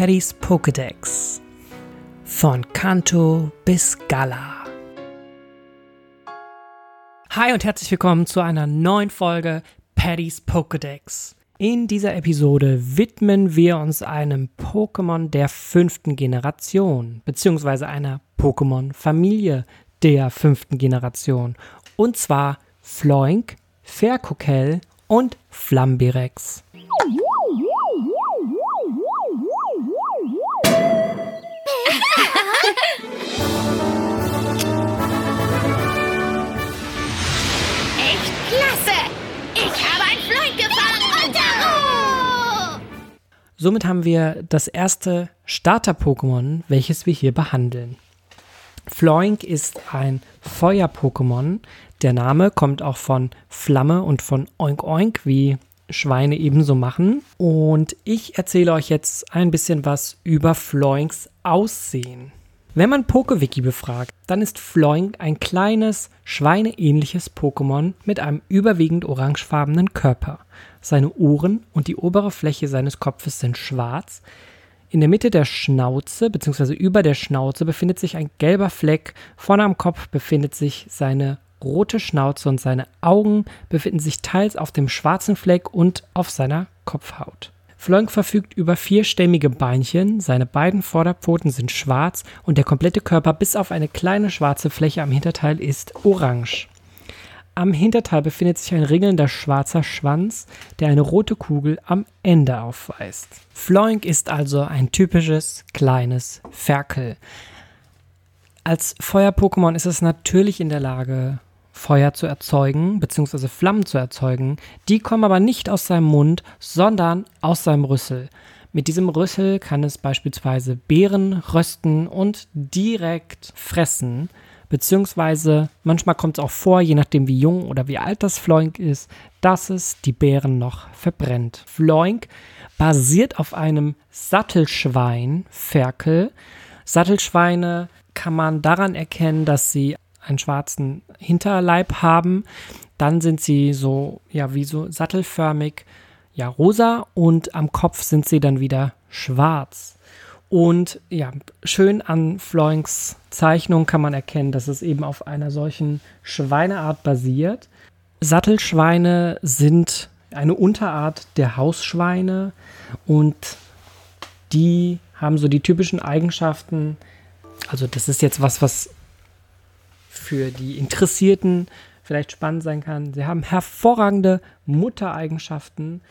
Paddys Pokédex. Von Kanto bis Gala. Hi und herzlich willkommen zu einer neuen Folge Paddys Pokédex. In dieser Episode widmen wir uns einem Pokémon der fünften Generation, beziehungsweise einer Pokémon-Familie der fünften Generation. Und zwar Floink, Ferkokel und Flambirex. Echt klasse! Ich habe einen Floyd gefangen Daro! Somit haben wir das erste Starter-Pokémon, welches wir hier behandeln. Floink ist ein Feuer-Pokémon. Der Name kommt auch von Flamme und von Oink Oink, wie Schweine ebenso machen. Und ich erzähle euch jetzt ein bisschen was über Floinks Aussehen. Wenn man Pokewiki befragt, dann ist Floink ein kleines, schweineähnliches Pokémon mit einem überwiegend orangefarbenen Körper. Seine Ohren und die obere Fläche seines Kopfes sind schwarz. In der Mitte der Schnauze bzw. über der Schnauze befindet sich ein gelber Fleck. Vorne am Kopf befindet sich seine rote Schnauze und seine Augen befinden sich teils auf dem schwarzen Fleck und auf seiner Kopfhaut. Floink verfügt über vierstämmige Beinchen, seine beiden Vorderpfoten sind schwarz und der komplette Körper bis auf eine kleine schwarze Fläche am Hinterteil ist orange. Am Hinterteil befindet sich ein ringelnder schwarzer Schwanz, der eine rote Kugel am Ende aufweist. Floink ist also ein typisches kleines Ferkel. Als Feuer-Pokémon ist es natürlich in der Lage, Feuer zu erzeugen, beziehungsweise Flammen zu erzeugen. Die kommen aber nicht aus seinem Mund, sondern aus seinem Rüssel. Mit diesem Rüssel kann es beispielsweise Beeren rösten und direkt fressen. Beziehungsweise manchmal kommt es auch vor, je nachdem wie jung oder wie alt das Floink ist, dass es die Beeren noch verbrennt. Floink basiert auf einem Sattelschwein, Ferkel. Sattelschweine kann man daran erkennen, dass sie einen schwarzen Hinterleib haben. Dann sind sie so, ja, wie so sattelförmig, ja, rosa und am Kopf sind sie dann wieder schwarz. Und ja, schön an Floinks Zeichnung kann man erkennen, dass es eben auf einer solchen Schweineart basiert. Sattelschweine sind eine Unterart der Hausschweine und die haben so die typischen Eigenschaften. Also das ist jetzt was, was für die Interessierten vielleicht spannend sein kann. Sie haben hervorragende Muttereigenschaften,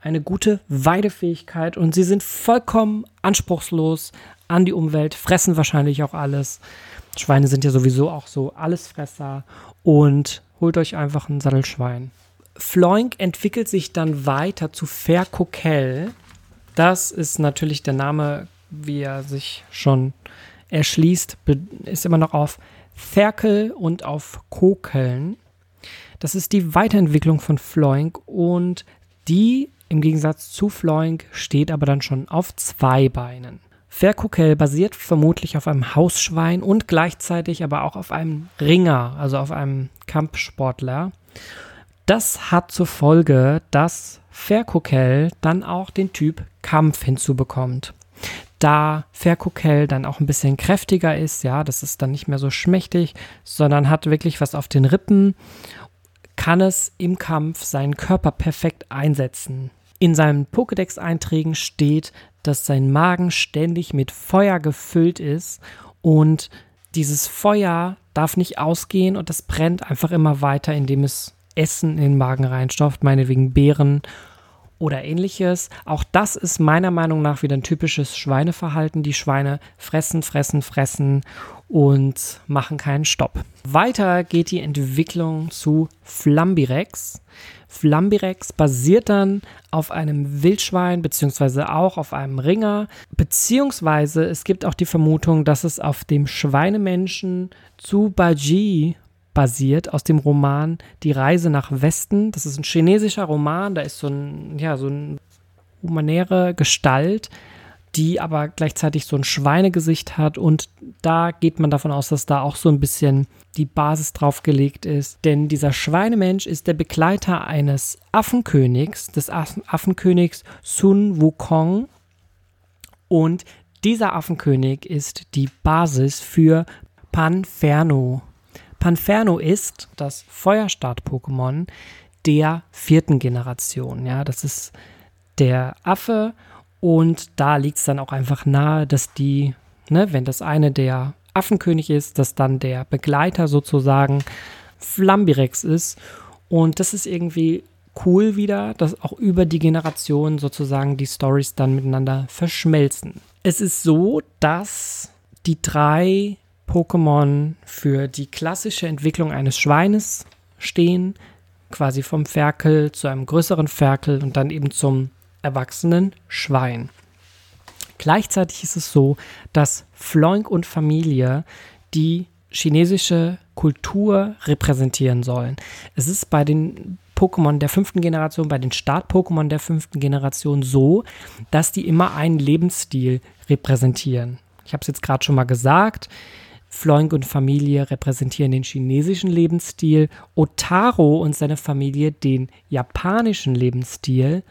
eine gute Weidefähigkeit und sie sind vollkommen anspruchslos an die Umwelt, fressen wahrscheinlich auch alles. Schweine sind ja sowieso auch so Allesfresser und holt euch einfach ein Sattelschwein. Floink entwickelt sich dann weiter zu Ferkokel. Das ist natürlich der Name, wie er sich schon erschließt, ist immer noch auf Ferkel und auf Kokeln. Das ist die Weiterentwicklung von Floink und die im Gegensatz zu Floink steht aber dann schon auf zwei Beinen. Ferkokel basiert vermutlich auf einem Hausschwein und gleichzeitig aber auch auf einem Ringer, also auf einem Kampfsportler. Das hat zur Folge, dass Ferkokel dann auch den Typ Kampf hinzubekommt da Ferkokel dann auch ein bisschen kräftiger ist, ja, das ist dann nicht mehr so schmächtig, sondern hat wirklich was auf den Rippen, kann es im Kampf seinen Körper perfekt einsetzen. In seinen Pokédex-Einträgen steht, dass sein Magen ständig mit Feuer gefüllt ist und dieses Feuer darf nicht ausgehen und das brennt einfach immer weiter, indem es Essen in den Magen reinstopft, meinetwegen Beeren oder ähnliches. Auch das ist meiner Meinung nach wieder ein typisches Schweineverhalten. Die Schweine fressen, fressen, fressen und machen keinen Stopp. Weiter geht die Entwicklung zu Flambirex. Flambirex basiert dann auf einem Wildschwein beziehungsweise auch auf einem Ringer, beziehungsweise es gibt auch die Vermutung, dass es auf dem Schweinemenschen zu Baji basiert aus dem Roman Die Reise nach Westen. Das ist ein chinesischer Roman, da ist so ein, ja, so eine humanäre Gestalt, die aber gleichzeitig so ein Schweinegesicht hat und da geht man davon aus, dass da auch so ein bisschen die Basis drauf gelegt ist. Denn dieser Schweinemensch ist der Begleiter eines Affenkönigs, des Affenkönigs Sun Wukong Und dieser Affenkönig ist die Basis für Panferno. Panferno ist das Feuerstart-Pokémon der vierten Generation. Ja, das ist der Affe und da liegt es dann auch einfach nahe, dass die, ne, wenn das eine der Affenkönig ist, dass dann der Begleiter sozusagen Flambirex ist. Und das ist irgendwie cool wieder, dass auch über die Generationen sozusagen die Stories dann miteinander verschmelzen. Es ist so, dass die drei Pokémon für die klassische Entwicklung eines Schweines stehen, quasi vom Ferkel zu einem größeren Ferkel und dann eben zum erwachsenen Schwein. Gleichzeitig ist es so, dass Floink und Familie die chinesische Kultur repräsentieren sollen. Es ist bei den Pokémon der fünften Generation, bei den Start-Pokémon der fünften Generation so, dass die immer einen Lebensstil repräsentieren. Ich habe es jetzt gerade schon mal gesagt. Floink und Familie repräsentieren den chinesischen Lebensstil, Otaro und seine Familie den japanischen Lebensstil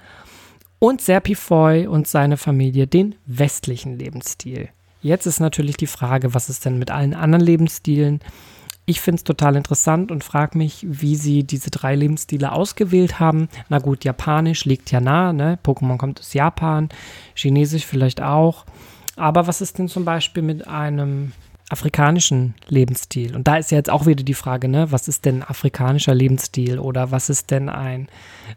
und Serpifoy und seine Familie den westlichen Lebensstil. Jetzt ist natürlich die Frage, was ist denn mit allen anderen Lebensstilen? Ich finde es total interessant und frage mich, wie sie diese drei Lebensstile ausgewählt haben. Na gut, Japanisch liegt ja nah, ne? Pokémon kommt aus Japan, Chinesisch vielleicht auch. Aber was ist denn zum Beispiel mit einem afrikanischen Lebensstil. Und da ist ja jetzt auch wieder die Frage, ne, was ist denn afrikanischer Lebensstil oder was ist denn ein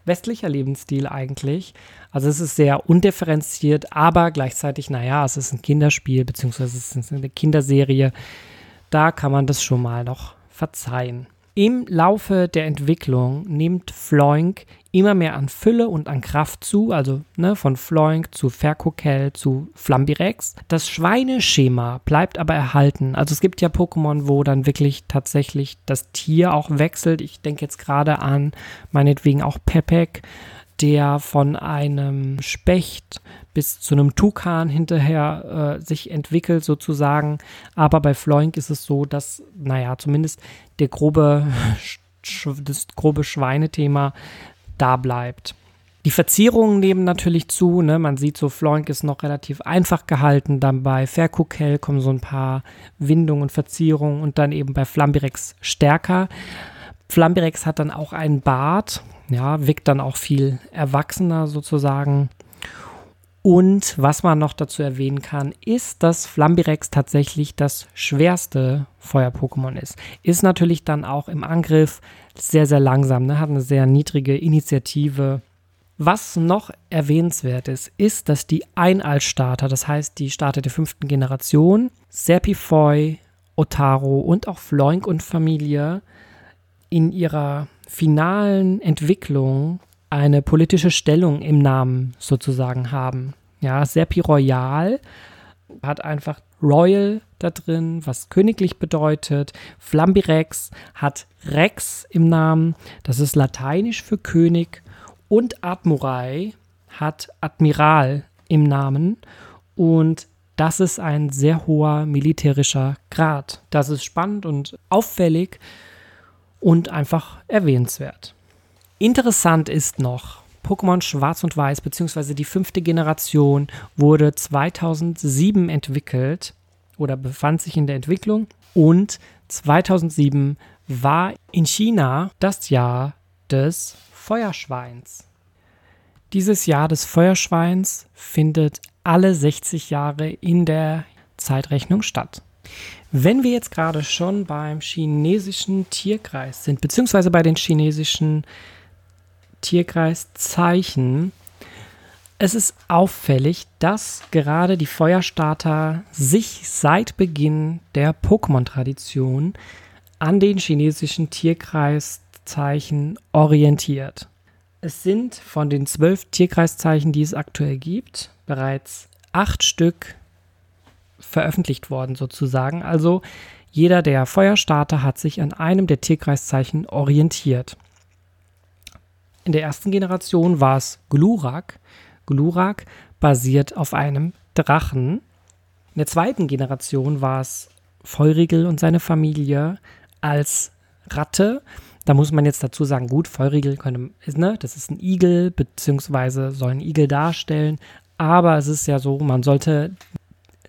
westlicher Lebensstil eigentlich? Also es ist sehr undifferenziert, aber gleichzeitig, naja, es ist ein Kinderspiel, beziehungsweise es ist eine Kinderserie. Da kann man das schon mal noch verzeihen. Im Laufe der Entwicklung nimmt Floink immer mehr an Fülle und an Kraft zu, also ne, von Floink zu Ferkokel zu Flambirex. Das Schweineschema bleibt aber erhalten. Also es gibt ja Pokémon, wo dann wirklich tatsächlich das Tier auch wechselt. Ich denke jetzt gerade an meinetwegen auch Pepek, der von einem Specht bis zu einem Tukan hinterher äh, sich entwickelt sozusagen. Aber bei Floink ist es so, dass, naja, zumindest der grobe, das grobe Schweinethema da bleibt. Die Verzierungen nehmen natürlich zu. Ne? Man sieht so, Floink ist noch relativ einfach gehalten. Dann bei Ferkukel kommen so ein paar Windungen und Verzierungen und dann eben bei Flambirex stärker. Flambirex hat dann auch einen Bart, ja, wirkt dann auch viel erwachsener sozusagen. Und was man noch dazu erwähnen kann, ist, dass Flambirex tatsächlich das schwerste Feuer-Pokémon ist. Ist natürlich dann auch im Angriff sehr, sehr langsam, ne? hat eine sehr niedrige Initiative. Was noch erwähnenswert ist, ist, dass die Einalstarter, das heißt die Starter der fünften Generation, Serpifoy, Otaro und auch Floink und Familie in ihrer finalen Entwicklung eine politische Stellung im Namen sozusagen haben. Ja, Serpi Royal hat einfach Royal da drin, was königlich bedeutet. Flambirex hat Rex im Namen, das ist lateinisch für König. Und Admurai hat Admiral im Namen. Und das ist ein sehr hoher militärischer Grad. Das ist spannend und auffällig und einfach erwähnenswert. Interessant ist noch, Pokémon Schwarz und Weiß bzw. die fünfte Generation wurde 2007 entwickelt oder befand sich in der Entwicklung und 2007 war in China das Jahr des Feuerschweins. Dieses Jahr des Feuerschweins findet alle 60 Jahre in der Zeitrechnung statt. Wenn wir jetzt gerade schon beim chinesischen Tierkreis sind, beziehungsweise bei den chinesischen Tierkreiszeichen. Es ist auffällig, dass gerade die Feuerstarter sich seit Beginn der Pokémon-Tradition an den chinesischen Tierkreiszeichen orientiert. Es sind von den zwölf Tierkreiszeichen, die es aktuell gibt, bereits acht Stück veröffentlicht worden sozusagen. Also jeder der Feuerstarter hat sich an einem der Tierkreiszeichen orientiert. In der ersten Generation war es Glurak. Glurak basiert auf einem Drachen. In der zweiten Generation war es Feurigel und seine Familie als Ratte. Da muss man jetzt dazu sagen, gut, Feurigel könnte, ne, das ist ein Igel, beziehungsweise soll ein Igel darstellen, Aber es ist ja so, man sollte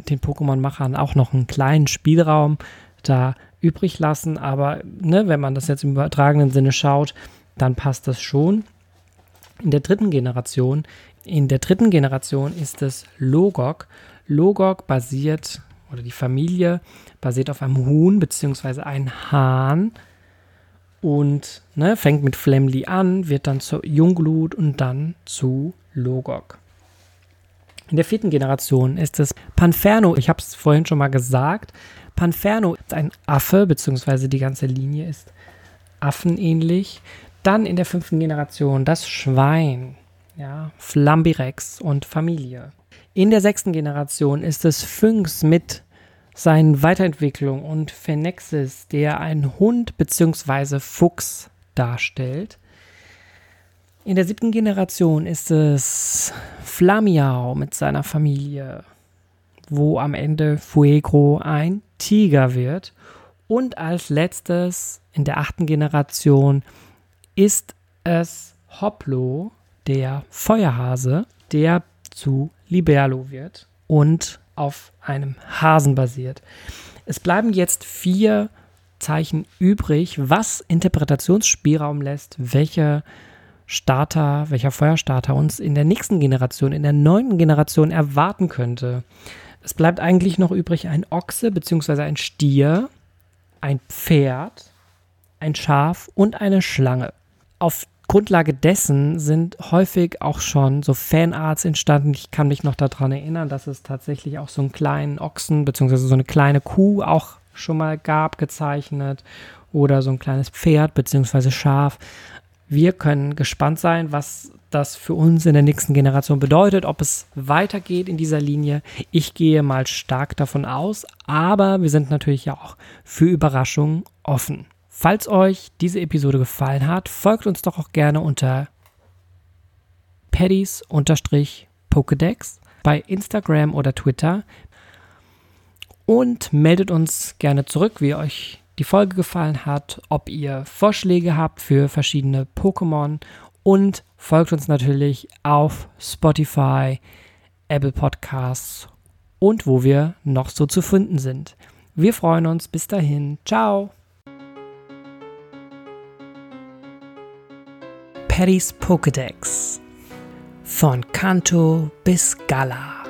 den Pokémon-Machern auch noch einen kleinen Spielraum da übrig lassen. Aber ne, wenn man das jetzt im übertragenen Sinne schaut, dann passt das schon. In der dritten Generation, in der dritten Generation ist es Logok. Logok basiert, oder die Familie basiert auf einem Huhn bzw. einem Hahn und ne, fängt mit Flemly an, wird dann zu Jungglut und dann zu Logok. In der vierten Generation ist es Panferno. Ich habe es vorhin schon mal gesagt. Panferno ist ein Affe, beziehungsweise die ganze Linie ist affenähnlich. Dann in der fünften Generation das Schwein, ja, Flambirex und Familie. In der sechsten Generation ist es Phynx mit seinen Weiterentwicklung und Phenexis, der einen Hund bzw. Fuchs darstellt. In der siebten Generation ist es Flamiau mit seiner Familie, wo am Ende Fuegro ein Tiger wird. Und als letztes in der achten Generation ist es Hoplo, der Feuerhase, der zu Liberlo wird und auf einem Hasen basiert. Es bleiben jetzt vier Zeichen übrig, was Interpretationsspielraum lässt, welche Starter, welcher Feuerstarter uns in der nächsten Generation, in der neunten Generation erwarten könnte. Es bleibt eigentlich noch übrig ein Ochse bzw. ein Stier, ein Pferd, ein Schaf und eine Schlange. Auf Grundlage dessen sind häufig auch schon so Fanarts entstanden. Ich kann mich noch daran erinnern, dass es tatsächlich auch so einen kleinen Ochsen bzw. so eine kleine Kuh auch schon mal gab, gezeichnet. Oder so ein kleines Pferd bzw. Schaf. Wir können gespannt sein, was das für uns in der nächsten Generation bedeutet, ob es weitergeht in dieser Linie. Ich gehe mal stark davon aus, aber wir sind natürlich ja auch für Überraschungen offen. Falls euch diese Episode gefallen hat, folgt uns doch auch gerne unter Paddys-Pokedex bei Instagram oder Twitter und meldet uns gerne zurück, wie euch die Folge gefallen hat, ob ihr Vorschläge habt für verschiedene Pokémon und folgt uns natürlich auf Spotify, Apple Podcasts und wo wir noch so zu finden sind. Wir freuen uns. Bis dahin. Ciao. Paddys Pokédex. Von Kanto bis Gala.